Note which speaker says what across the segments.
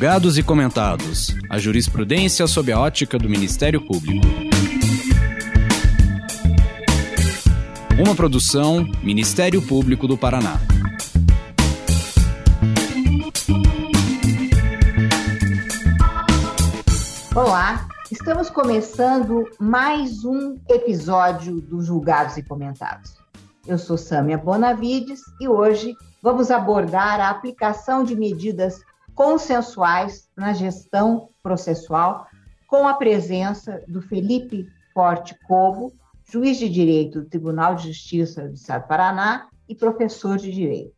Speaker 1: Julgados e comentados. A jurisprudência sob a ótica do Ministério Público. Uma produção Ministério Público do Paraná.
Speaker 2: Olá, estamos começando mais um episódio do Julgados e Comentados. Eu sou Sâmia Bonavides e hoje vamos abordar a aplicação de medidas consensuais na gestão processual com a presença do Felipe Forte Cobo, juiz de direito do Tribunal de Justiça do Estado do Paraná e professor de direito.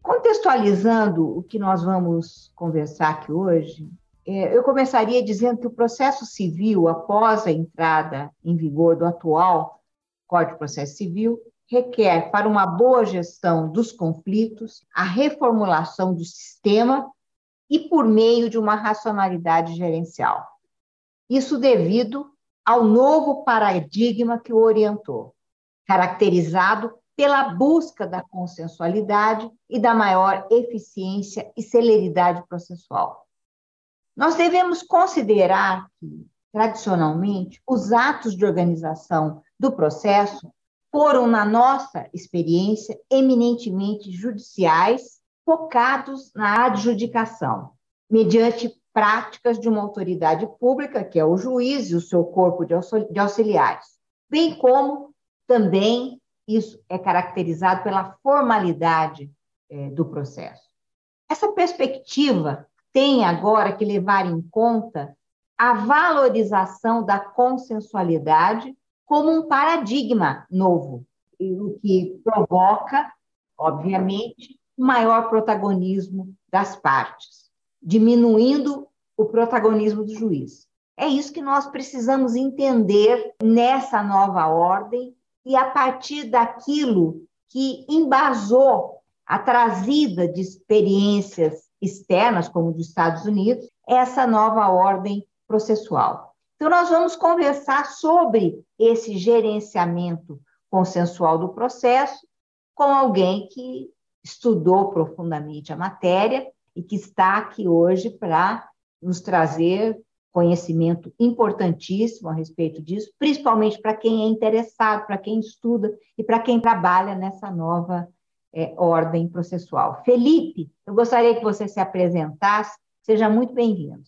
Speaker 2: Contextualizando o que nós vamos conversar aqui hoje, é, eu começaria dizendo que o processo civil, após a entrada em vigor do atual Código de Processo Civil, requer, para uma boa gestão dos conflitos, a reformulação do sistema e por meio de uma racionalidade gerencial. Isso devido ao novo paradigma que o orientou, caracterizado pela busca da consensualidade e da maior eficiência e celeridade processual. Nós devemos considerar que, tradicionalmente, os atos de organização do processo foram, na nossa experiência, eminentemente judiciais, focados na adjudicação, mediante práticas de uma autoridade pública, que é o juiz e o seu corpo de auxiliares, bem como também isso é caracterizado pela formalidade é, do processo. Essa perspectiva tem agora que levar em conta a valorização da consensualidade como um paradigma novo, o que provoca, obviamente, maior protagonismo das partes, diminuindo o protagonismo do juiz. É isso que nós precisamos entender nessa nova ordem e a partir daquilo que embasou a trazida de experiências externas, como dos Estados Unidos, essa nova ordem processual. Então, nós vamos conversar sobre esse gerenciamento consensual do processo com alguém que estudou profundamente a matéria e que está aqui hoje para nos trazer conhecimento importantíssimo a respeito disso, principalmente para quem é interessado, para quem estuda e para quem trabalha nessa nova é, ordem processual. Felipe, eu gostaria que você se apresentasse. Seja muito bem-vindo.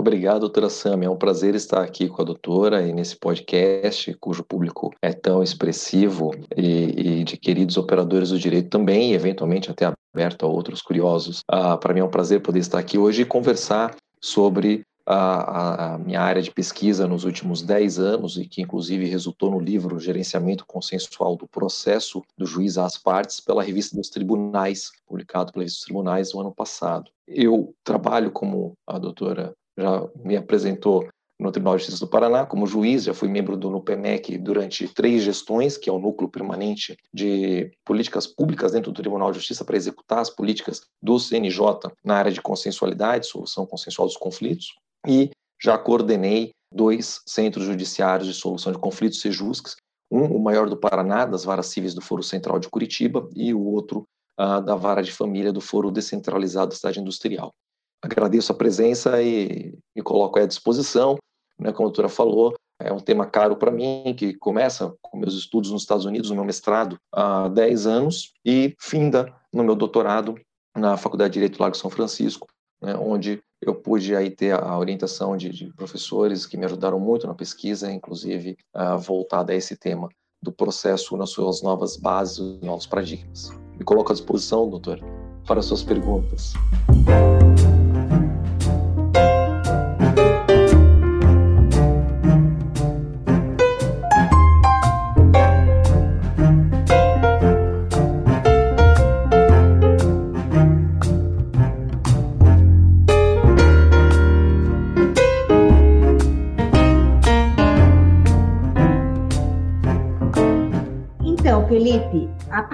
Speaker 3: Obrigado, doutora Sam. É um prazer estar aqui com a doutora e nesse podcast, cujo público é tão expressivo e, e de queridos operadores do direito também, e eventualmente até aberto a outros curiosos. Ah, Para mim é um prazer poder estar aqui hoje e conversar sobre a, a, minha área de pesquisa nos últimos 10 anos e que inclusive resultou no livro Gerenciamento Consensual do Processo do Juiz às Partes pela Revista dos Tribunais, publicado pela Revista dos Tribunais no ano passado. Eu trabalho como a doutora já me apresentou no Tribunal de Justiça do Paraná como juiz, já fui membro do NUPEMEC durante três gestões, que é o núcleo permanente de políticas públicas dentro do Tribunal de Justiça para executar as políticas do CNJ na área de consensualidade, solução consensual dos conflitos e já coordenei dois centros judiciários de solução de conflitos sejusques, um, o maior do Paraná, das varas cíveis do Foro Central de Curitiba, e o outro uh, da vara de família do Foro Descentralizado da Cidade Industrial. Agradeço a presença e me coloco à disposição. Né, como a doutora falou, é um tema caro para mim, que começa com meus estudos nos Estados Unidos, no meu mestrado, há 10 anos, e finda no meu doutorado na Faculdade de Direito Largo São Francisco, né, onde eu pude aí ter a orientação de, de, professores que me ajudaram muito na pesquisa, inclusive uh, voltada a esse tema do processo nas suas novas bases, novos paradigmas. Me coloco à disposição, doutor, para suas perguntas.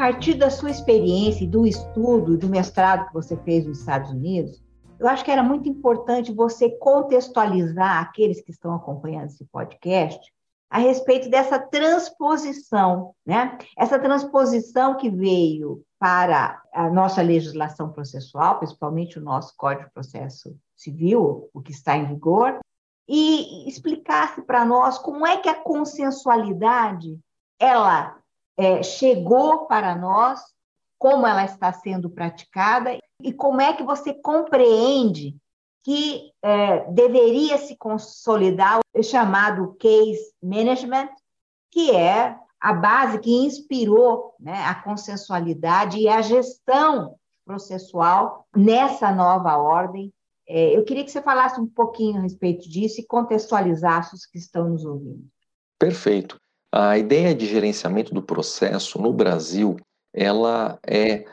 Speaker 2: Partir da sua experiência e do estudo, do mestrado que você fez nos Estados Unidos, eu acho que era muito importante você contextualizar aqueles que estão acompanhando esse podcast a respeito dessa transposição, né? Essa transposição que veio para a nossa legislação processual, principalmente o nosso Código de Processo Civil, o que está em vigor, e explicasse para nós como é que a consensualidade ela é, chegou para nós, como ela está sendo praticada e como é que você compreende que é, deveria se consolidar o chamado case management, que é a base que inspirou né, a consensualidade e a gestão processual nessa nova ordem. É, eu queria que você falasse um pouquinho a respeito disso e contextualizasse os que estão nos ouvindo.
Speaker 3: Perfeito. A ideia de gerenciamento do processo no Brasil, ela é,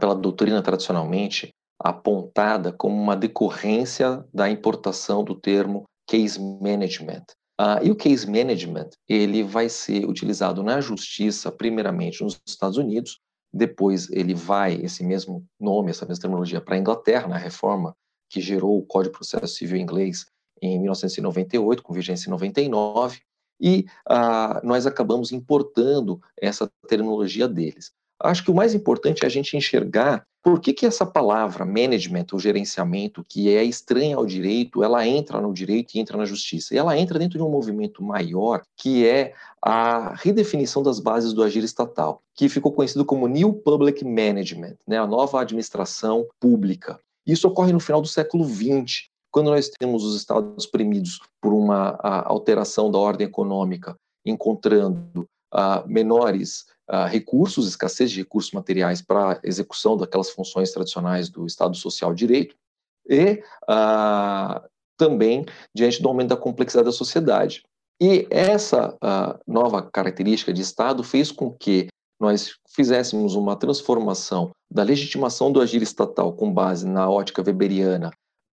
Speaker 3: pela doutrina tradicionalmente, apontada como uma decorrência da importação do termo case management. Uh, e o case management ele vai ser utilizado na justiça, primeiramente nos Estados Unidos, depois ele vai, esse mesmo nome, essa mesma terminologia, para a Inglaterra, na reforma que gerou o Código de Processo Civil inglês em 1998, com vigência em 99, e uh, nós acabamos importando essa terminologia deles. Acho que o mais importante é a gente enxergar por que, que essa palavra management, ou gerenciamento, que é estranha ao direito, ela entra no direito e entra na justiça. E ela entra dentro de um movimento maior, que é a redefinição das bases do agir estatal, que ficou conhecido como New Public Management, né, a nova administração pública. Isso ocorre no final do século XX, quando nós temos os estados premidos por uma alteração da ordem econômica, encontrando uh, menores recursos, escassez de recursos materiais para execução daquelas funções tradicionais do Estado Social Direito, e também diante do aumento da complexidade da sociedade. E essa nova característica de Estado fez com que nós fizéssemos uma transformação da legitimação do agir estatal com base na ótica weberiana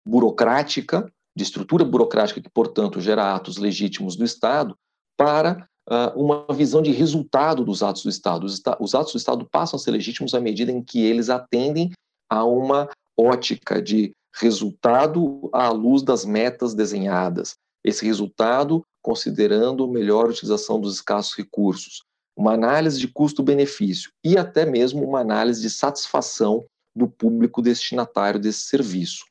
Speaker 3: burocrática, de estrutura burocrática que, portanto, gera atos legítimos do Estado, para uh, uma visão de resultado dos atos do Estado. Os, os atos do Estado passam a ser legítimos à medida em que eles atendem a uma ótica de resultado à luz das metas desenhadas. Esse resultado considerando melhor utilização dos escassos recursos, uma análise de custo-benefício e até mesmo uma análise de satisfação do público destinatário desse serviço.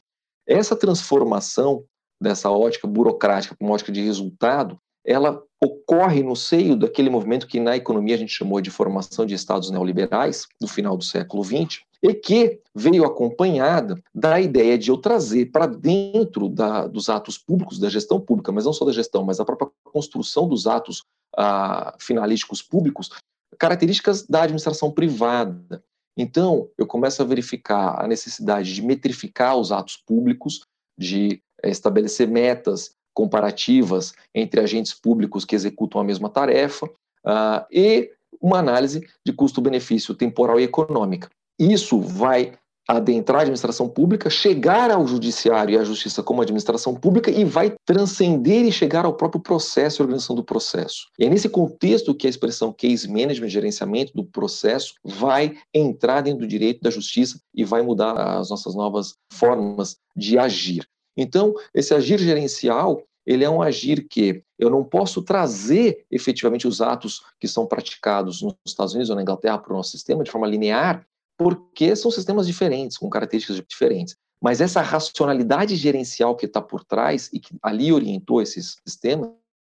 Speaker 3: Essa transformação dessa ótica burocrática para uma ótica de resultado, ela ocorre no seio daquele movimento que na economia a gente chamou de formação de estados neoliberais, do final do século XX, e que veio acompanhada da ideia de eu trazer para dentro da, dos atos públicos, da gestão pública, mas não só da gestão, mas da própria construção dos atos ah, finalísticos públicos, características da administração privada. Então, eu começo a verificar a necessidade de metrificar os atos públicos, de eh, estabelecer metas comparativas entre agentes públicos que executam a mesma tarefa uh, e uma análise de custo-benefício temporal e econômica. Isso vai adentrar a administração pública, chegar ao judiciário e à justiça como administração pública e vai transcender e chegar ao próprio processo e organização do processo. E é nesse contexto que a expressão case management, gerenciamento do processo, vai entrar dentro do direito da justiça e vai mudar as nossas novas formas de agir. Então, esse agir gerencial, ele é um agir que eu não posso trazer efetivamente os atos que são praticados nos Estados Unidos ou na Inglaterra para o nosso sistema de forma linear, porque são sistemas diferentes, com características diferentes. Mas essa racionalidade gerencial que está por trás e que ali orientou esses sistemas,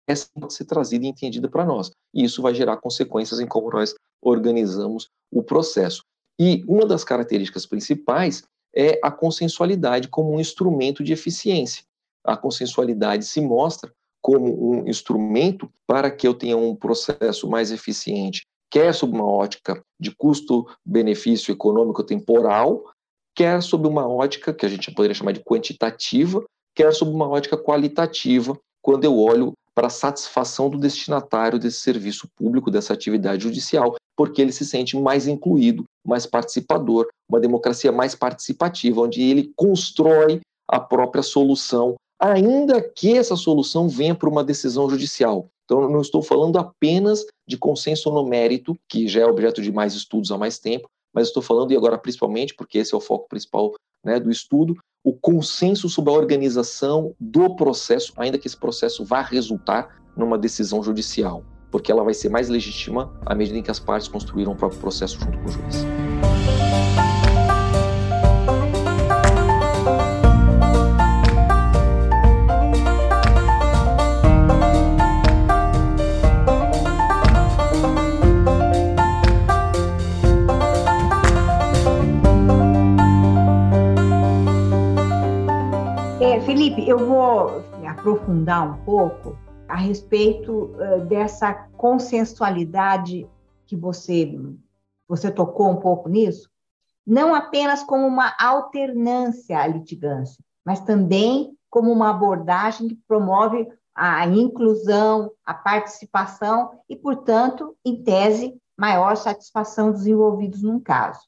Speaker 3: essa pode ser trazida e entendida para nós. E isso vai gerar consequências em como nós organizamos o processo. E uma das características principais é a consensualidade como um instrumento de eficiência. A consensualidade se mostra como um instrumento para que eu tenha um processo mais eficiente, quer sob uma ótica de custo-benefício econômico temporal, quer sob uma ótica que a gente poderia chamar de quantitativa, quer sob uma ótica qualitativa, quando eu olho para a satisfação do destinatário desse serviço público, dessa atividade judicial, porque ele se sente mais incluído, mais participador, uma democracia mais participativa, onde ele constrói a própria solução, ainda que essa solução venha por uma decisão judicial. Então, não estou falando apenas de consenso no mérito, que já é objeto de mais estudos há mais tempo, mas estou falando, e agora principalmente, porque esse é o foco principal né, do estudo, o consenso sobre a organização do processo, ainda que esse processo vá resultar numa decisão judicial, porque ela vai ser mais legítima à medida em que as partes construíram o próprio processo junto com o juiz.
Speaker 2: Eu vou assim, aprofundar um pouco a respeito uh, dessa consensualidade que você você tocou um pouco nisso, não apenas como uma alternância à litigância, mas também como uma abordagem que promove a inclusão, a participação e, portanto, em tese, maior satisfação dos envolvidos num caso.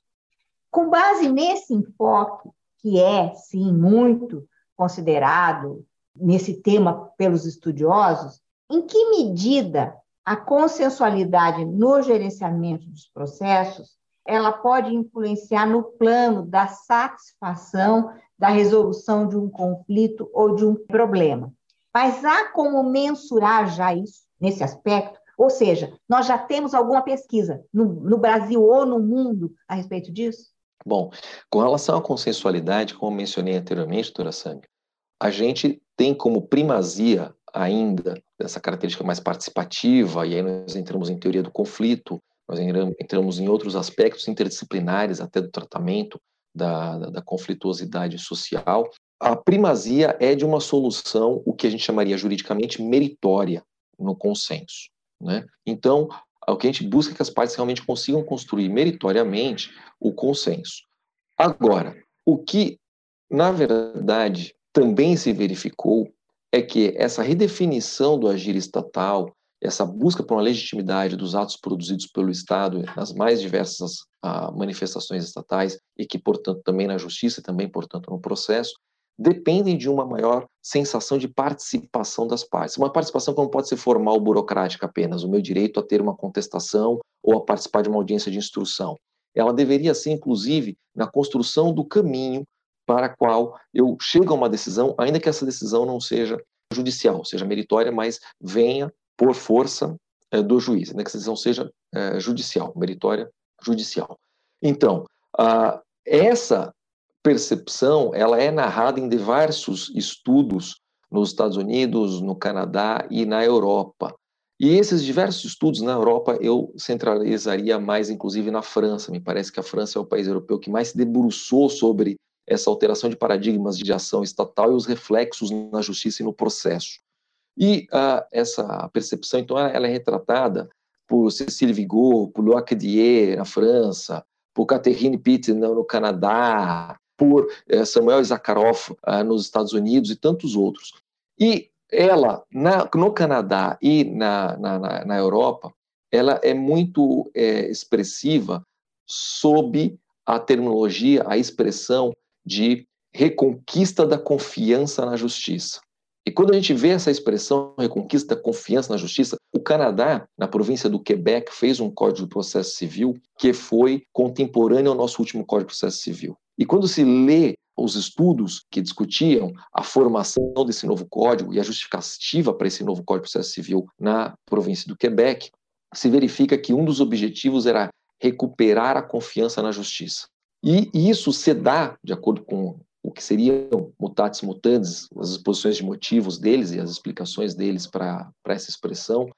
Speaker 2: Com base nesse enfoque, que é, sim, muito considerado nesse tema pelos estudiosos, em que medida a consensualidade no gerenciamento dos processos ela pode influenciar no plano da satisfação da resolução de um conflito ou de um problema. Mas há como mensurar já isso nesse aspecto? Ou seja, nós já temos alguma pesquisa no, no Brasil ou no mundo a respeito disso?
Speaker 3: Bom, com relação à consensualidade, como mencionei anteriormente, doutora Sami, a gente tem como primazia ainda dessa característica mais participativa, e aí nós entramos em teoria do conflito, nós entramos em outros aspectos interdisciplinares, até do tratamento da, da, da conflituosidade social. A primazia é de uma solução, o que a gente chamaria juridicamente meritória, no consenso. Né? Então, o que a gente busca é que as partes realmente consigam construir meritoriamente o consenso. Agora, o que, na verdade, também se verificou é que essa redefinição do agir estatal, essa busca por uma legitimidade dos atos produzidos pelo Estado nas mais diversas ah, manifestações estatais e que, portanto, também na justiça e também, portanto, no processo, dependem de uma maior sensação de participação das partes. Uma participação que não pode ser formal, burocrática apenas, o meu direito a ter uma contestação ou a participar de uma audiência de instrução. Ela deveria ser, inclusive, na construção do caminho para qual eu chego a uma decisão, ainda que essa decisão não seja judicial, seja meritória, mas venha por força é, do juiz, ainda que essa decisão seja é, judicial, meritória, judicial. Então, a, essa percepção ela é narrada em diversos estudos nos Estados Unidos, no Canadá e na Europa. E esses diversos estudos na Europa eu centralizaria mais, inclusive, na França. Me parece que a França é o país europeu que mais se debruçou sobre essa alteração de paradigmas de ação estatal e os reflexos na justiça e no processo. E uh, essa percepção, então, ela é retratada por Cécile Vigot, por Loic Dier, na França, por Catherine Pitt, no Canadá, por uh, Samuel Zakharov, uh, nos Estados Unidos e tantos outros. E ela, na, no Canadá e na, na, na, Europa, ela é muito é, expressiva sob a terminologia, a expressão de reconquista da confiança na justiça. E quando a gente vê essa expressão reconquista da confiança na justiça, o Canadá, na província do Quebec, fez um Código de Processo Civil que foi contemporâneo ao nosso último Código de Processo Civil. E quando se lê os estudos que discutiam a formação desse novo código e a justificativa para esse novo Código de Processo Civil na província do Quebec, se verifica que um dos objetivos era recuperar a confiança na justiça. E isso se dá, de acordo com o que seriam mutatis mutandis, as exposições de motivos deles e as explicações deles para essa expressão,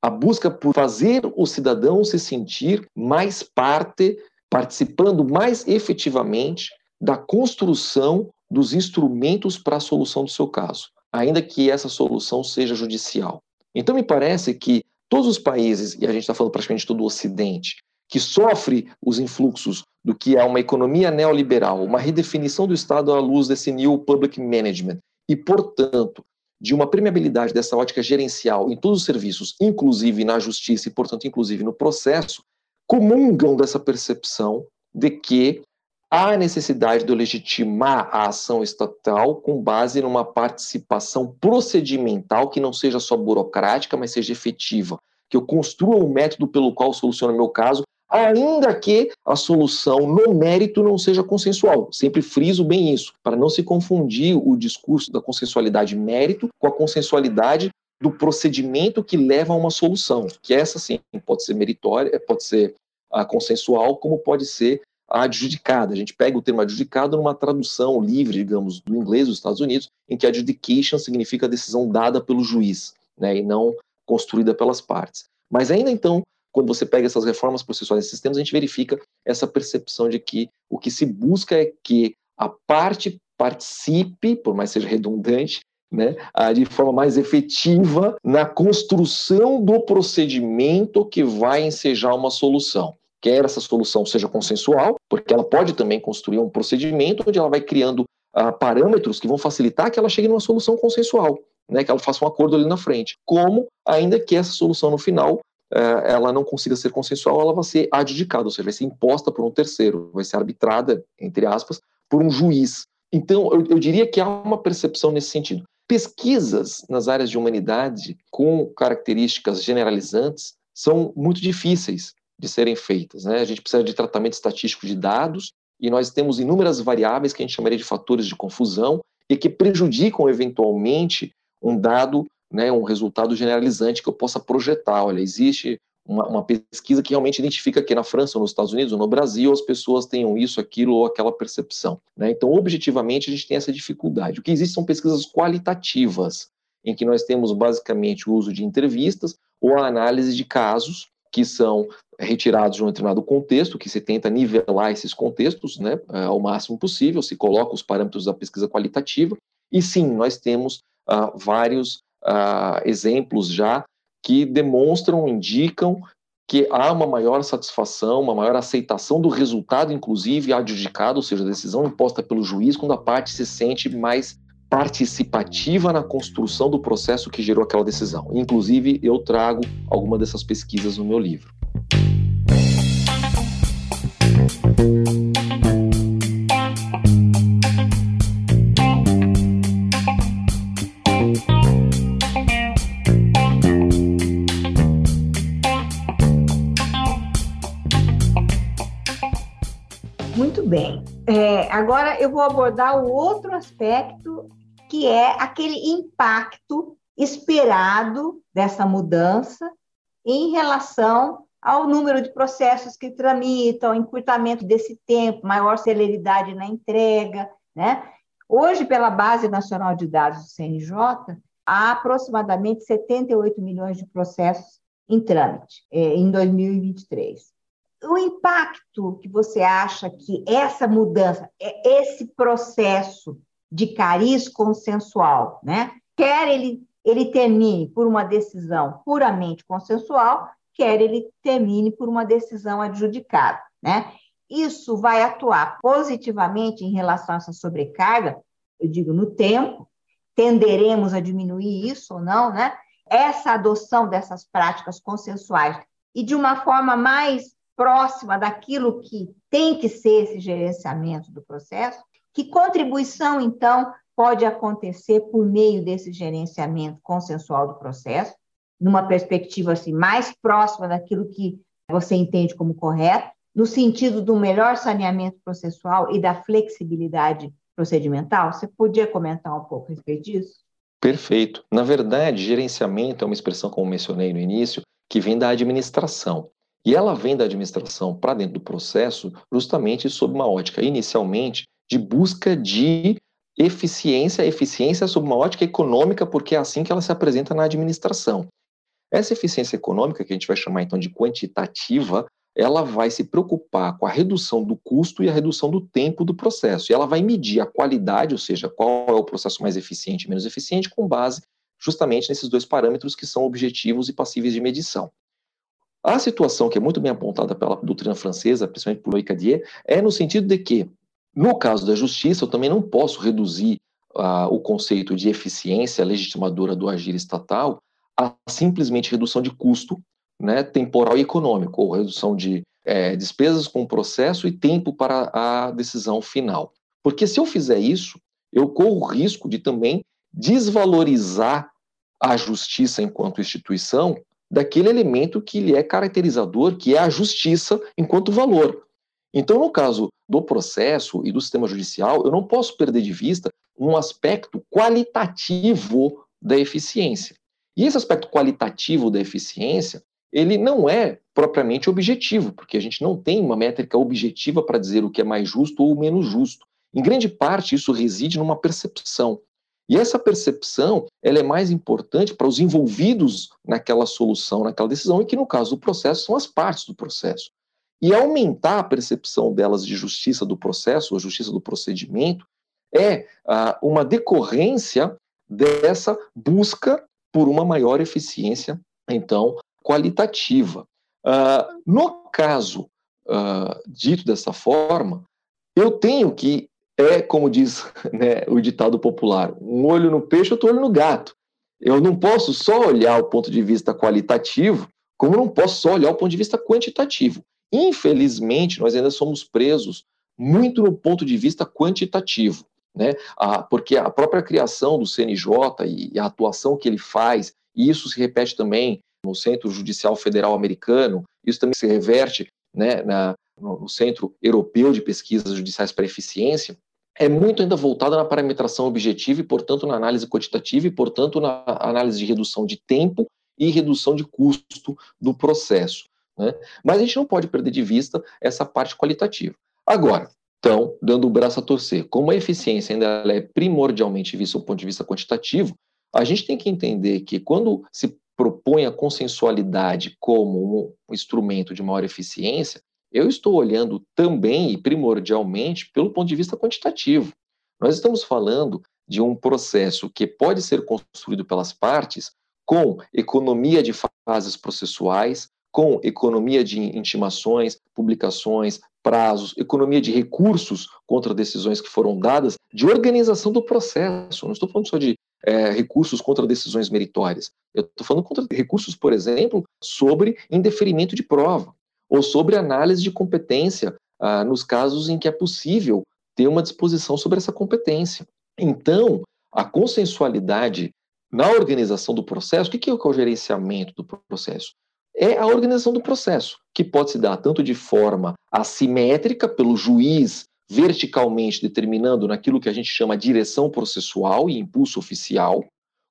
Speaker 3: a busca por fazer o cidadão se sentir mais parte, participando mais efetivamente da construção dos instrumentos para a solução do seu caso, ainda que essa solução seja judicial. Então, me parece que todos os países, e a gente está falando praticamente todo o Ocidente, que sofre os influxos do que é uma economia neoliberal, uma redefinição do Estado à luz desse new public management e, portanto, de uma permeabilidade dessa ótica gerencial em todos os serviços, inclusive na justiça e, portanto, inclusive no processo, comungam dessa percepção de que há necessidade de legitimar a ação estatal com base numa participação procedimental que não seja só burocrática, mas seja efetiva, que eu construa um método pelo qual soluciono o meu caso ainda que a solução no mérito não seja consensual. Sempre friso bem isso, para não se confundir o discurso da consensualidade mérito com a consensualidade do procedimento que leva a uma solução, que essa sim pode ser meritória, pode ser a consensual, como pode ser a adjudicada. A gente pega o termo adjudicado numa tradução livre, digamos, do inglês dos Estados Unidos, em que adjudication significa decisão dada pelo juiz, né, e não construída pelas partes. Mas ainda então, quando você pega essas reformas processuais desses sistemas, a gente verifica essa percepção de que o que se busca é que a parte participe, por mais seja redundante, né, de forma mais efetiva na construção do procedimento que vai ensejar uma solução. Quer essa solução seja consensual, porque ela pode também construir um procedimento onde ela vai criando uh, parâmetros que vão facilitar que ela chegue numa solução consensual, né, que ela faça um acordo ali na frente. Como, ainda que essa solução no final uh, ela não consiga ser consensual, ela vai ser adjudicada, ou seja, vai ser imposta por um terceiro, vai ser arbitrada, entre aspas, por um juiz. Então, eu, eu diria que há uma percepção nesse sentido. Pesquisas nas áreas de humanidade com características generalizantes são muito difíceis de serem feitas. Né? A gente precisa de tratamento estatístico de dados e nós temos inúmeras variáveis que a gente chamaria de fatores de confusão e que prejudicam eventualmente um dado, né, um resultado generalizante que eu possa projetar. Olha, existe uma, uma, pesquisa que realmente identifica que na França, ou nos Estados Unidos, ou no Brasil, as pessoas tenham isso, aquilo ou aquela percepção. Né? Então, objetivamente, a gente tem essa dificuldade. O que existe são pesquisas qualitativas, em que nós temos basicamente o uso de entrevistas ou a análise de casos que são retirados de um determinado contexto, que se tenta nivelar esses contextos né, ao máximo possível, se coloca os parâmetros da pesquisa qualitativa, e sim, nós temos uh, vários uh, exemplos já que demonstram, indicam que há uma maior satisfação, uma maior aceitação do resultado, inclusive adjudicado, ou seja, a decisão imposta pelo juiz, quando a parte se sente mais participativa na construção do processo que gerou aquela decisão. Inclusive, eu trago alguma dessas pesquisas no meu livro.
Speaker 2: Bem. É, agora eu vou abordar o outro aspecto, que é aquele impacto esperado dessa mudança em relação ao número de processos que tramitam, encurtamento desse tempo, maior celeridade na entrega, né? Hoje, pela Base Nacional de Dados do CNJ, há aproximadamente 78 milhões de processos em trâmite é, em 2023 o impacto que você acha que essa mudança, é esse processo de cariz consensual, né? Quer ele, ele termine por uma decisão puramente consensual, quer ele termine por uma decisão adjudicada, né? Isso vai atuar positivamente em relação a essa sobrecarga, eu digo, no tempo, tenderemos a diminuir isso ou não, né? Essa adoção dessas práticas consensuais e de uma forma mais próxima daquilo que tem que ser esse gerenciamento do processo, que contribuição, então, pode acontecer por meio desse gerenciamento consensual do processo, numa perspectiva assim, mais próxima daquilo que você entende como correto, no sentido do melhor saneamento processual e da flexibilidade procedimental? Você podia comentar um pouco a respeito disso?
Speaker 3: Perfeito. Na verdade, gerenciamento é uma expressão, como mencionei no início, que vem da administração. E ela vem da administração para dentro do processo justamente sob uma ótica, inicialmente, de busca de eficiência, eficiência sob uma ótica econômica, porque é assim que ela se apresenta na administração. Essa eficiência econômica, que a gente vai chamar então de quantitativa, ela vai se preocupar com a redução do custo e a redução do tempo do processo. E ela vai medir a qualidade, ou seja, qual é o processo mais eficiente e menos eficiente, com base justamente nesses dois parâmetros que são objetivos e passíveis de medição. A situação que é muito bem apontada pela doutrina francesa, principalmente por Loïc é no sentido de que, no caso da justiça, eu também não posso reduzir uh, o conceito de eficiência legitimadora do agir estatal a simplesmente redução de custo né, temporal e econômico, ou redução de é, despesas com o processo e tempo para a decisão final. Porque se eu fizer isso, eu corro o risco de também desvalorizar a justiça enquanto instituição daquele elemento que lhe é caracterizador, que é a justiça enquanto valor. Então, no caso do processo e do sistema judicial, eu não posso perder de vista um aspecto qualitativo da eficiência. E esse aspecto qualitativo da eficiência, ele não é propriamente objetivo, porque a gente não tem uma métrica objetiva para dizer o que é mais justo ou menos justo. Em grande parte, isso reside numa percepção. E essa percepção ela é mais importante para os envolvidos naquela solução, naquela decisão, e que no caso do processo são as partes do processo. E aumentar a percepção delas de justiça do processo, ou justiça do procedimento, é ah, uma decorrência dessa busca por uma maior eficiência, então, qualitativa. Ah, no caso ah, dito dessa forma, eu tenho que, é como diz né, o ditado popular, um olho no peixe, outro olho no gato. Eu não posso só olhar o ponto de vista qualitativo, como não posso só olhar o ponto de vista quantitativo. Infelizmente, nós ainda somos presos muito no ponto de vista quantitativo, né? Porque a própria criação do CNJ e a atuação que ele faz, e isso se repete também no Centro Judicial Federal Americano, isso também se reverte né, na, no Centro Europeu de Pesquisas Judiciais para Eficiência, é muito ainda voltada na parametração objetiva e, portanto, na análise quantitativa e, portanto, na análise de redução de tempo e redução de custo do processo. Né? Mas a gente não pode perder de vista essa parte qualitativa. Agora, então, dando o braço a torcer, como a eficiência ainda é primordialmente vista do ponto de vista quantitativo, a gente tem que entender que quando se propõe a consensualidade como um instrumento de maior eficiência, eu estou olhando também e primordialmente pelo ponto de vista quantitativo. Nós estamos falando de um processo que pode ser construído pelas partes com economia de fases processuais, com economia de intimações, publicações, prazos, economia de recursos contra decisões que foram dadas, de organização do processo. Não estou falando só de é, recursos contra decisões meritórias. Eu estou falando contra recursos, por exemplo, sobre indeferimento de prova, ou sobre análise de competência ah, nos casos em que é possível ter uma disposição sobre essa competência. Então, a consensualidade na organização do processo, o que é o gerenciamento do processo? É a organização do processo, que pode se dar tanto de forma assimétrica, pelo juiz verticalmente determinando naquilo que a gente chama direção processual e impulso oficial,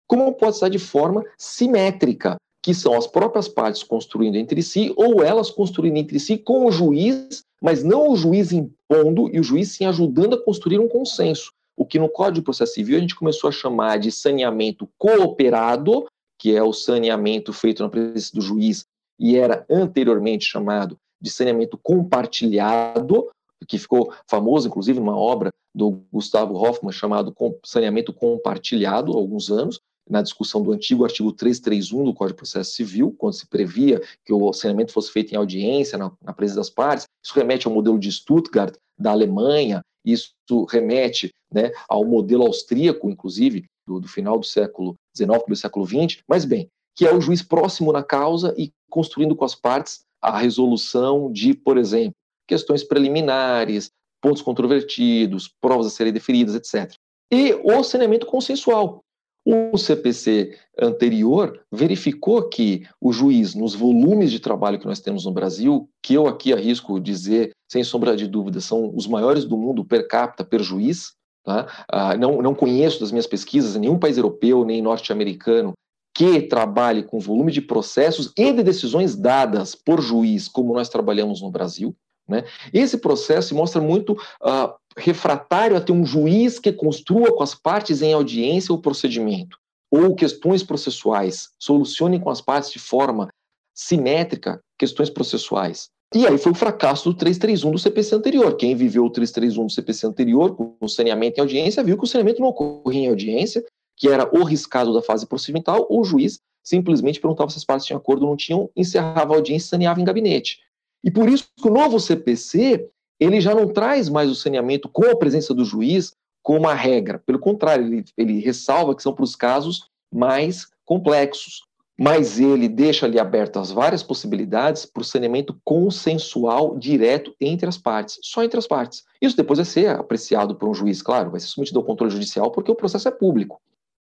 Speaker 3: como pode estar de forma simétrica, que são as próprias partes construindo entre si, ou elas construindo entre si com o juiz, mas não o juiz impondo e o juiz sim ajudando a construir um consenso. O que no Código de Processo Civil a gente começou a chamar de saneamento cooperado, que é o saneamento feito na presença do juiz, e era anteriormente chamado de saneamento compartilhado, que ficou famoso, inclusive, numa obra do Gustavo Hoffmann chamado Saneamento Compartilhado, há alguns anos, na discussão do antigo artigo 331 do Código de Processo Civil, quando se previa que o saneamento fosse feito em audiência, na, na presença das partes. Isso remete ao modelo de Stuttgart, da Alemanha, isso remete né, ao modelo austríaco, inclusive, do, do final do século XIX, do século XX, mas bem, que é o juiz próximo na causa e construindo com as partes a resolução de, por exemplo, questões preliminares, pontos controvertidos, provas a serem deferidas, etc. E o saneamento consensual. O CPC anterior verificou que o juiz, nos volumes de trabalho que nós temos no Brasil, que eu aqui arrisco dizer, sem sombra de dúvida, são os maiores do mundo per capita, per juiz, tá? ah, não, não conheço das minhas pesquisas nenhum país europeu nem norte-americano que trabalhe com volume de processos e de decisões dadas por juiz, como nós trabalhamos no Brasil. Né? Esse processo mostra muito uh, refratário a ter um juiz que construa com as partes em audiência o procedimento, ou questões processuais, solucione com as partes de forma simétrica questões processuais. E aí foi o fracasso do 331 do CPC anterior. Quem viveu o 331 do CPC anterior, com o saneamento em audiência, viu que o saneamento não ocorria em audiência, que era o riscado da fase procedimental, o juiz simplesmente perguntava se as partes tinham acordo ou não tinham, encerrava a audiência e saneava em gabinete. E por isso que o novo CPC ele já não traz mais o saneamento com a presença do juiz como uma regra. Pelo contrário, ele, ele ressalva que são para os casos mais complexos. Mas ele deixa ali abertas várias possibilidades para o saneamento consensual direto entre as partes, só entre as partes. Isso depois vai ser apreciado por um juiz, claro, vai ser submetido ao controle judicial porque o processo é público.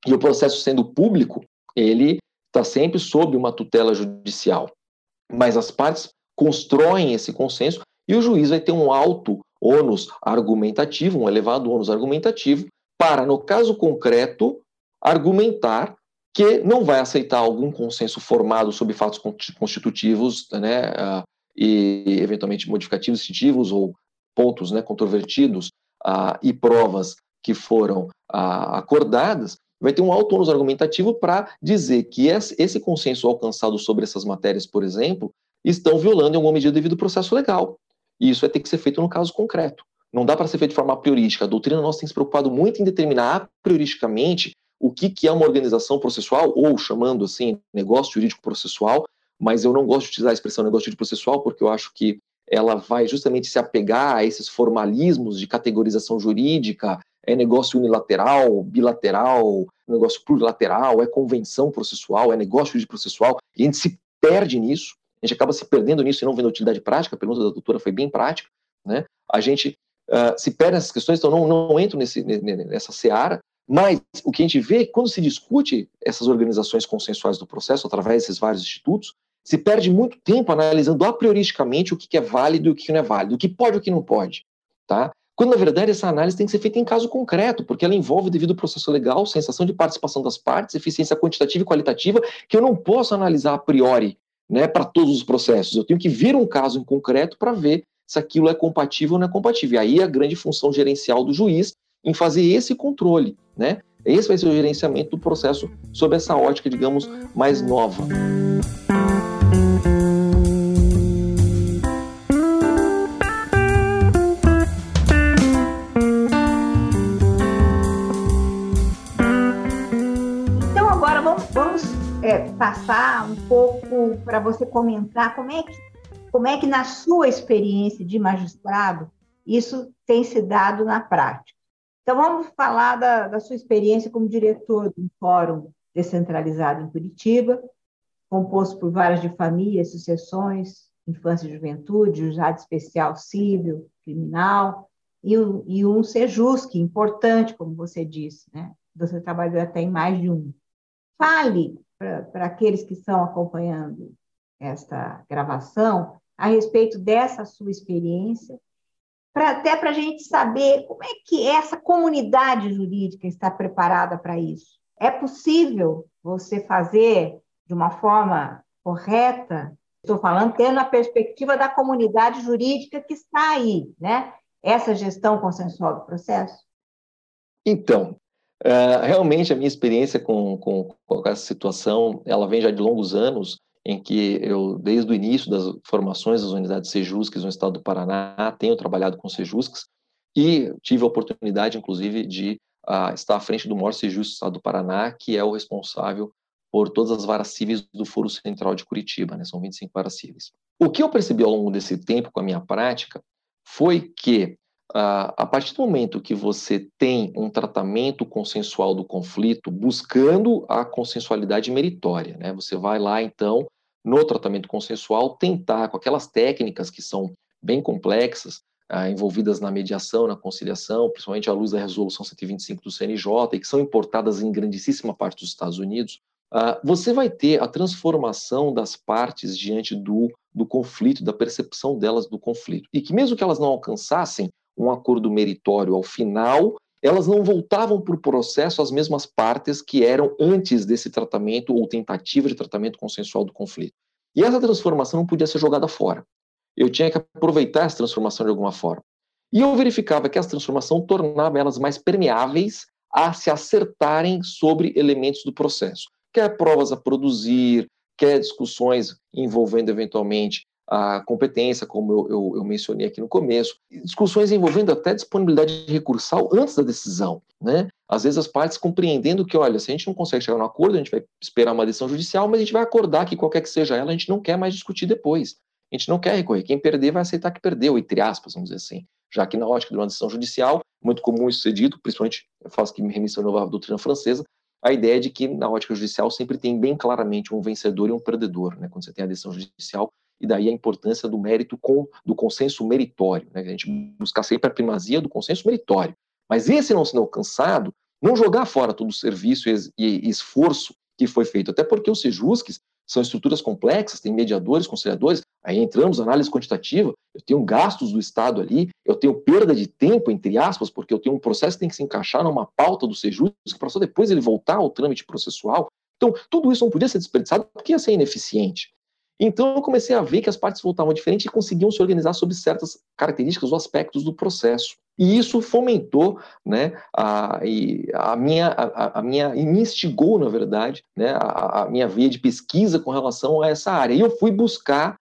Speaker 3: E o processo sendo público, ele está sempre sob uma tutela judicial. Mas as partes constroem esse consenso e o juiz vai ter um alto ônus argumentativo, um elevado ônus argumentativo, para, no caso concreto, argumentar que não vai aceitar algum consenso formado sobre fatos constitutivos né, uh, e, eventualmente, modificativos distintivos ou pontos né, controvertidos uh, e provas que foram uh, acordadas, vai ter um alto ônus argumentativo para dizer que esse consenso alcançado sobre essas matérias, por exemplo, estão violando em alguma medida devido ao processo legal. E isso vai ter que ser feito no caso concreto. não dá para ser feito de forma priorística. A doutrina nossa tem se preocupado muito em determinar prioristicamente o que, que é uma organização processual, ou chamando assim, negócio jurídico processual, mas eu não gosto de utilizar a expressão negócio jurídico processual porque eu acho que ela vai justamente se apegar a esses formalismos de categorização jurídica, é negócio unilateral, bilateral, negócio plurilateral, é convenção processual, é negócio jurídico processual, e a gente se perde nisso, a gente acaba se perdendo nisso e não vendo utilidade prática, a pergunta da doutora foi bem prática, né? A gente uh, se perde nessas questões, então não, não entro nesse, nessa seara, mas o que a gente vê é que quando se discute essas organizações consensuais do processo, através desses vários institutos, se perde muito tempo analisando a prioristicamente o que é válido e o que não é válido, o que pode e o que não pode. Tá? Quando, na verdade, essa análise tem que ser feita em caso concreto, porque ela envolve, devido ao processo legal, sensação de participação das partes, eficiência quantitativa e qualitativa, que eu não posso analisar a priori né, para todos os processos. Eu tenho que vir um caso em concreto para ver se aquilo é compatível ou não é compatível. E aí a grande função gerencial do juiz em fazer esse controle. Né? Esse vai ser o gerenciamento do processo sob essa ótica, digamos, mais nova.
Speaker 2: É, passar um pouco para você comentar como é que como é que na sua experiência de magistrado isso tem se dado na prática. Então vamos falar da, da sua experiência como diretor um fórum descentralizado em Curitiba, composto por várias de famílias, sucessões, infância e juventude, juizado especial civil, criminal, e, e um Sejusc, importante, como você disse, né? Você trabalhou até em mais de um. Fale para aqueles que estão acompanhando esta gravação a respeito dessa sua experiência, pra, até para a gente saber como é que essa comunidade jurídica está preparada para isso. É possível você fazer de uma forma correta? Estou falando tendo a perspectiva da comunidade jurídica que está aí, né? Essa gestão consensual do processo?
Speaker 3: Então, Uh, realmente, a minha experiência com, com, com, essa situação, ela vem já de longos anos, em que eu, desde o início das formações das unidades Sejusques no estado do Paraná, tenho trabalhado com Sejusques e tive a oportunidade, inclusive, de uh, estar à frente do maior Sejus do estado do Paraná, que é o responsável por todas as varas cíveis do Foro Central de Curitiba, né? são 25 varas cíveis. O que eu percebi ao longo desse tempo com a minha prática foi que a partir do momento que você tem um tratamento consensual do conflito, buscando a consensualidade meritória, né? Você vai lá, então, no tratamento consensual, tentar, com aquelas técnicas que são bem complexas, ah, envolvidas na mediação, na conciliação, principalmente à luz da resolução 125 do CNJ, e que são importadas em grandíssima parte dos Estados Unidos, ah, você vai ter a transformação das partes diante do, do conflito, da percepção delas do conflito. E que mesmo que elas não alcançassem um acordo meritório ao final, elas não voltavam para o processo as mesmas partes que eram antes desse tratamento ou tentativa de tratamento consensual do conflito. E essa transformação não podia ser jogada fora. Eu tinha que aproveitar essa transformação de alguma forma. E eu verificava que essa transformação tornava elas mais permeáveis a se acertarem sobre elementos do processo, quer provas a produzir, quer discussões envolvendo eventualmente a competência, como eu, eu, eu, mencionei aqui no começo, discussões envolvendo até disponibilidade recursal antes da decisão, né? Às vezes as partes compreendendo que, olha, se a gente não consegue chegar no acordo, a gente vai esperar uma decisão judicial, mas a gente vai acordar que qualquer que seja ela, a gente não quer mais discutir depois. A gente não quer recorrer. Quem perder vai aceitar que perdeu, entre aspas, vamos dizer assim. Já que na ótica de uma decisão judicial, muito comum isso ser dito, principalmente, eu faço que me remissão à doutrina francesa, a ideia de que na ótica judicial sempre tem bem claramente um vencedor e um perdedor, né? Quando você tem a decisão judicial, e daí a importância do mérito com do consenso meritório, né? A gente buscar sempre a primazia do consenso meritório. Mas esse não sendo alcançado, não jogar fora todo o serviço e, esforço que foi feito, até porque os sejusques são estruturas complexas, tem mediadores, conciliadores, aí entramos na análise quantitativa, eu tenho gastos do Estado ali, eu tenho perda de tempo, entre aspas, porque eu tenho um processo que tem que se encaixar numa pauta do Sejusque, para só depois ele voltar ao trâmite processual. Então, tudo isso não podia ser desperdiçado porque ia ser ineficiente. Então eu comecei a ver que as partes voltavam diferente e conseguiam se organizar sobre certas características ou aspectos do processo. E isso fomentou, né, a, a minha, a, a, minha, e me instigou, na verdade, né, a, a minha via de pesquisa com relação a essa área. E eu fui buscar,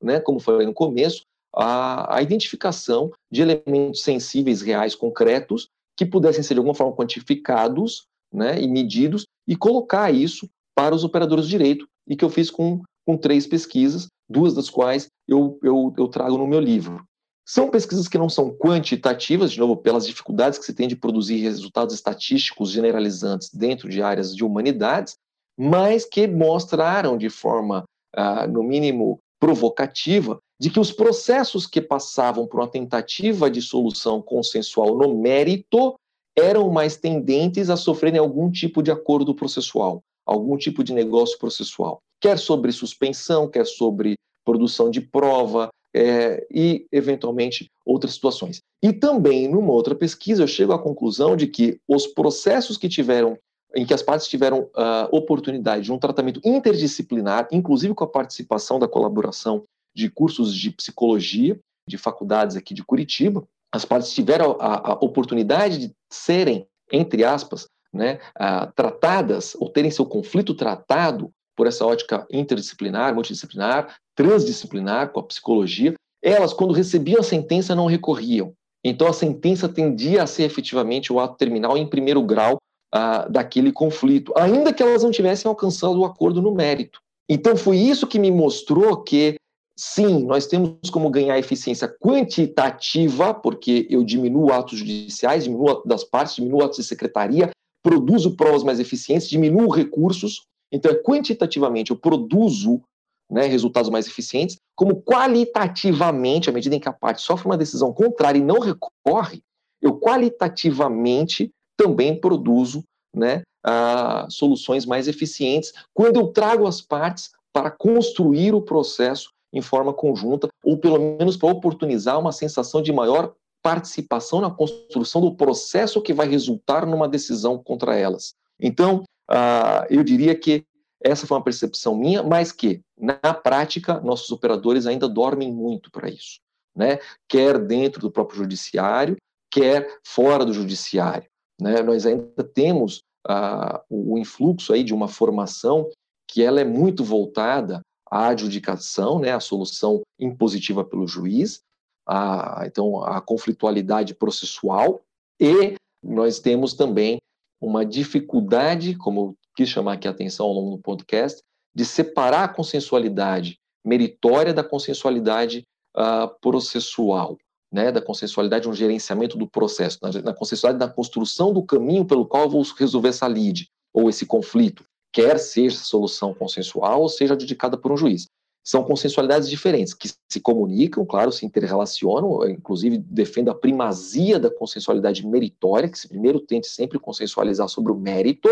Speaker 3: né, como falei no começo, a, a identificação de elementos sensíveis, reais, concretos, que pudessem ser de alguma forma quantificados né, e medidos, e colocar isso para os operadores de direito, e que eu fiz com, com três pesquisas, duas das quais eu, eu, eu trago no meu livro. São pesquisas que não são quantitativas, de novo, pelas dificuldades que se tem de produzir resultados estatísticos generalizantes dentro de áreas de humanidades, mas que mostraram de forma, ah, no mínimo, provocativa, de que os processos que passavam por uma tentativa de solução consensual no mérito eram mais tendentes a sofrerem algum tipo de acordo processual, algum tipo de negócio processual, quer sobre suspensão, quer sobre produção de prova, é, e, eventualmente, outras situações. E também, numa outra pesquisa, eu chego à conclusão de que os processos que tiveram, em que as partes tiveram uh, oportunidade de um tratamento interdisciplinar, inclusive com a participação da colaboração de cursos de psicologia, de faculdades aqui de Curitiba, as partes tiveram a, a oportunidade de serem, entre aspas, né, uh, tratadas ou terem seu conflito tratado por essa ótica interdisciplinar, multidisciplinar, transdisciplinar com a psicologia, elas, quando recebiam a sentença, não recorriam. Então, a sentença tendia a ser efetivamente o ato terminal em primeiro grau ah, daquele conflito, ainda que elas não tivessem alcançado o acordo no mérito. Então, foi isso que me mostrou que, sim, nós temos como ganhar eficiência quantitativa, porque eu diminuo atos judiciais, diminuo das partes, diminuo atos de secretaria, produzo provas mais eficientes, diminuo recursos. Então, é quantitativamente, eu produzo né, resultados mais eficientes, como qualitativamente, à medida em que a parte sofre uma decisão contrária e não recorre, eu qualitativamente também produzo né, uh, soluções mais eficientes quando eu trago as partes para construir o processo em forma conjunta, ou pelo menos para oportunizar uma sensação de maior participação na construção do processo que vai resultar numa decisão contra elas. Então, uh, eu diria que essa foi uma percepção minha, mas que, na prática, nossos operadores ainda dormem muito para isso, né? quer dentro do próprio judiciário, quer fora do judiciário. Né? Nós ainda temos ah, o influxo aí de uma formação que ela é muito voltada à adjudicação, né, à solução impositiva pelo juiz, a, então a conflitualidade processual e nós temos também uma dificuldade, como quis chamar aqui a atenção ao longo do podcast, de separar a consensualidade meritória da consensualidade uh, processual, né, da consensualidade um gerenciamento do processo, na, na consensualidade da construção do caminho pelo qual eu vou resolver essa lide ou esse conflito, quer seja solução consensual ou seja adjudicada por um juiz. São consensualidades diferentes, que se comunicam, claro, se interrelacionam, inclusive defendo a primazia da consensualidade meritória, que se primeiro tente sempre consensualizar sobre o mérito,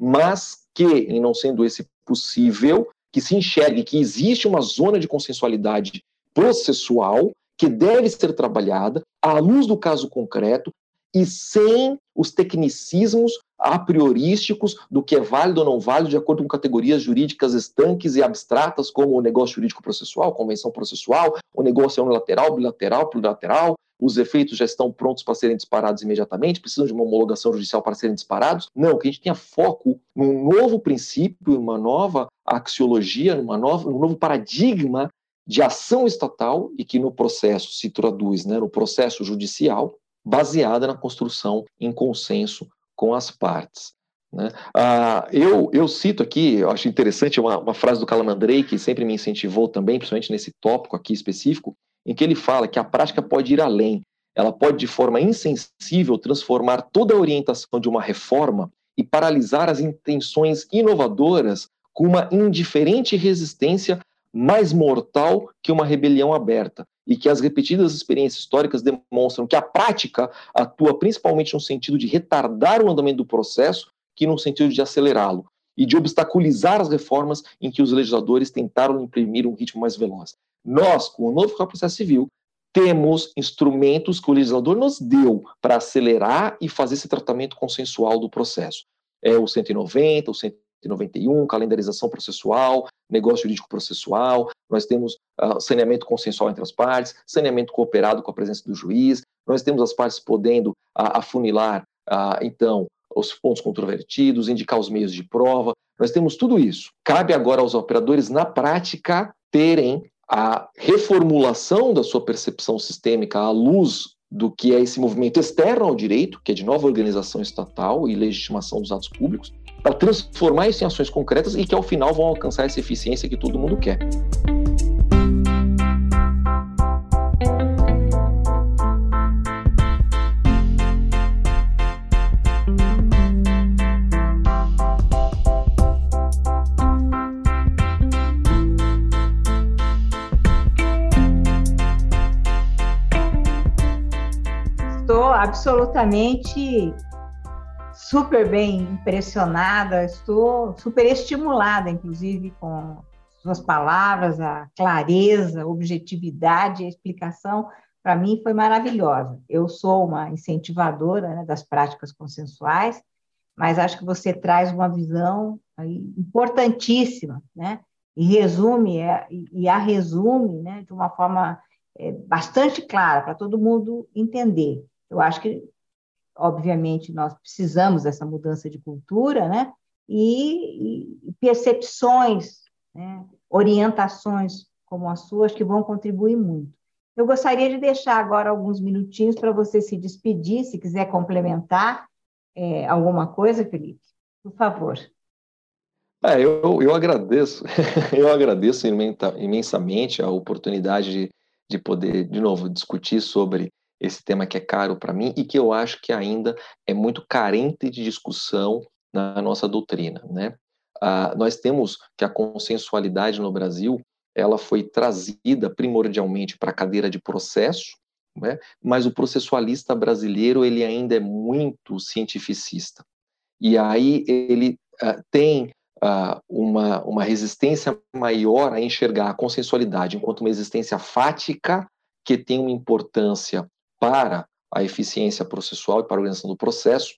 Speaker 3: mas que, em não sendo esse possível, que se enxergue que existe uma zona de consensualidade processual que deve ser trabalhada à luz do caso concreto e sem os tecnicismos a priorísticos do que é válido ou não válido de acordo com categorias jurídicas estanques e abstratas, como o negócio jurídico processual, convenção processual, o negócio unilateral, bilateral, plurilateral, os efeitos já estão prontos para serem disparados imediatamente, precisam de uma homologação judicial para serem disparados. Não, que a gente tenha foco num novo princípio, uma nova axiologia, numa nova, num novo paradigma de ação estatal e que no processo se traduz né, no processo judicial, baseada na construção em consenso com as partes. Né? Ah, eu, eu cito aqui, eu acho interessante uma, uma frase do Calamandrei, que sempre me incentivou também, principalmente nesse tópico aqui específico, em que ele fala que a prática pode ir além, ela pode, de forma insensível, transformar toda a orientação de uma reforma e paralisar as intenções inovadoras com uma indiferente resistência mais mortal que uma rebelião aberta, e que as repetidas experiências históricas demonstram que a prática atua principalmente no sentido de retardar o andamento do processo que no sentido de acelerá-lo e de obstaculizar as reformas em que os legisladores tentaram imprimir um ritmo mais veloz. Nós, com o novo Código Processo Civil, temos instrumentos que o legislador nos deu para acelerar e fazer esse tratamento consensual do processo. É o 190, o 191, calendarização processual, negócio jurídico processual, nós temos uh, saneamento consensual entre as partes, saneamento cooperado com a presença do juiz, nós temos as partes podendo uh, afunilar, uh, então, os pontos controvertidos, indicar os meios de prova, nós temos tudo isso. Cabe agora aos operadores, na prática, terem a reformulação da sua percepção sistêmica à luz do que é esse movimento externo ao direito, que é de nova organização estatal e legitimação dos atos públicos, para transformar isso em ações concretas e que ao final vão alcançar essa eficiência que todo mundo quer.
Speaker 2: absolutamente super bem impressionada, estou super estimulada, inclusive, com suas palavras, a clareza, a objetividade, a explicação, para mim foi maravilhosa. Eu sou uma incentivadora né, das práticas consensuais, mas acho que você traz uma visão importantíssima, né? E resume, é, e a resume né, de uma forma é, bastante clara para todo mundo entender. Eu acho que, obviamente, nós precisamos dessa mudança de cultura, né? E, e percepções, né? orientações como as suas que vão contribuir muito. Eu gostaria de deixar agora alguns minutinhos para você se despedir, se quiser complementar é, alguma coisa, Felipe, por favor.
Speaker 3: É, eu, eu agradeço, eu agradeço imensamente a oportunidade de, de poder, de novo, discutir sobre esse tema que é caro para mim e que eu acho que ainda é muito carente de discussão na nossa doutrina, né? Ah, nós temos que a consensualidade no Brasil ela foi trazida primordialmente para a cadeira de processo, né? mas o processualista brasileiro ele ainda é muito cientificista. E aí ele ah, tem ah, uma, uma resistência maior a enxergar a consensualidade enquanto uma existência fática que tem uma importância para a eficiência processual e para a organização do processo,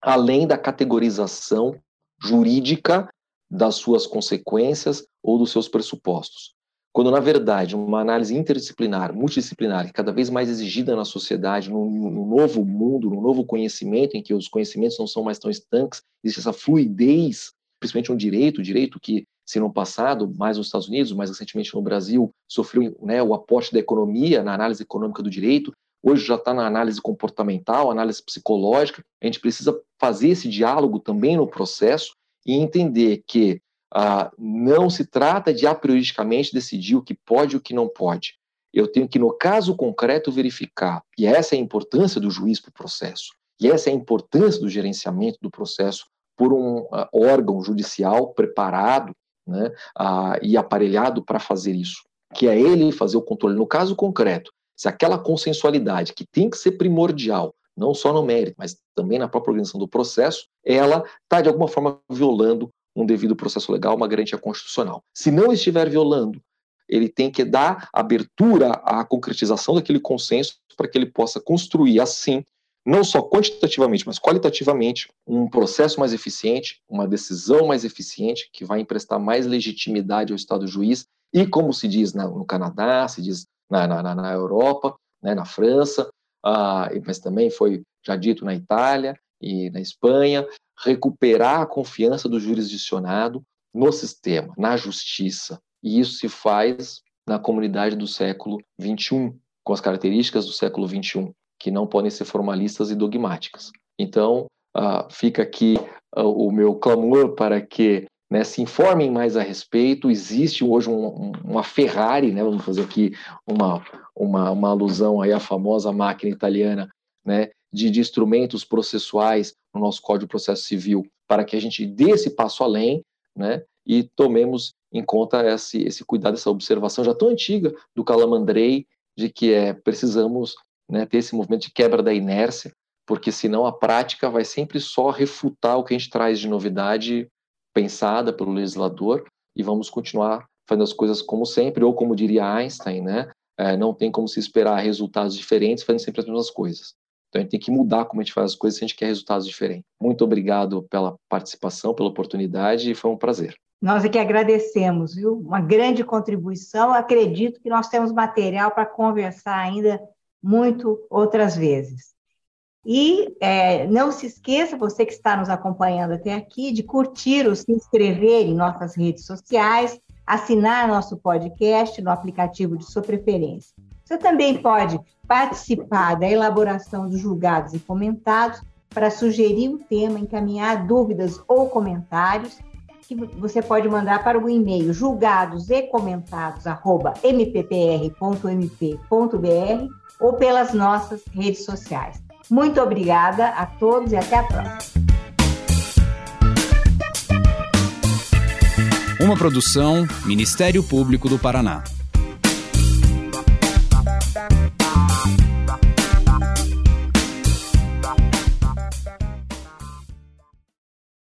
Speaker 3: além da categorização jurídica das suas consequências ou dos seus pressupostos. Quando, na verdade, uma análise interdisciplinar, multidisciplinar, cada vez mais exigida na sociedade, no novo mundo, no novo conhecimento, em que os conhecimentos não são mais tão estanques, existe essa fluidez, principalmente um direito, direito que, se no passado, mais nos Estados Unidos, mais recentemente no Brasil, sofreu né, o aporte da economia na análise econômica do direito, hoje já está na análise comportamental, análise psicológica. A gente precisa fazer esse diálogo também no processo e entender que ah, não se trata de aprioristicamente decidir o que pode e o que não pode. Eu tenho que, no caso concreto, verificar, e essa é a importância do juiz para o processo, e essa é a importância do gerenciamento do processo por um uh, órgão judicial preparado né, uh, e aparelhado para fazer isso, que é ele fazer o controle. No caso concreto, se aquela consensualidade, que tem que ser primordial, não só no mérito, mas também na própria organização do processo, ela está, de alguma forma, violando um devido processo legal, uma garantia constitucional. Se não estiver violando, ele tem que dar abertura à concretização daquele consenso para que ele possa construir, assim, não só quantitativamente, mas qualitativamente, um processo mais eficiente, uma decisão mais eficiente, que vai emprestar mais legitimidade ao Estado juiz, e como se diz no Canadá, se diz na, na, na Europa, né, na França, ah, mas também foi já dito na Itália e na Espanha, recuperar a confiança do jurisdicionado no sistema, na justiça. E isso se faz na comunidade do século XXI, com as características do século XXI, que não podem ser formalistas e dogmáticas. Então, ah, fica aqui ah, o meu clamor para que né, se informem mais a respeito. Existe hoje um, uma Ferrari, né, vamos fazer aqui uma, uma, uma alusão aí à famosa máquina italiana, né, de, de instrumentos processuais no nosso Código de Processo Civil, para que a gente dê esse passo além né, e tomemos em conta esse, esse cuidado, essa observação já tão antiga do Calamandrei, de que é, precisamos né, ter esse movimento de quebra da inércia, porque senão a prática vai sempre só refutar o que a gente traz de novidade pensada pelo legislador e vamos continuar fazendo as coisas como sempre, ou como diria Einstein, né? É, não tem como se esperar resultados diferentes fazendo sempre as mesmas coisas. Então a gente tem que mudar como a gente faz as coisas se a gente quer resultados diferentes. Muito obrigado pela participação, pela oportunidade e foi um prazer.
Speaker 2: Nós é que agradecemos, viu? Uma grande contribuição. Acredito que nós temos material para conversar ainda muito outras vezes. E é, não se esqueça, você que está nos acompanhando até aqui, de curtir ou se inscrever em nossas redes sociais, assinar nosso podcast no aplicativo de sua preferência. Você também pode participar da elaboração dos julgados e comentados para sugerir um tema, encaminhar dúvidas ou comentários que você pode mandar para o e-mail julgados e comentados mppr.mp.br ou pelas nossas redes sociais. Muito obrigada a todos e até a próxima.
Speaker 1: Uma produção Ministério Público do Paraná.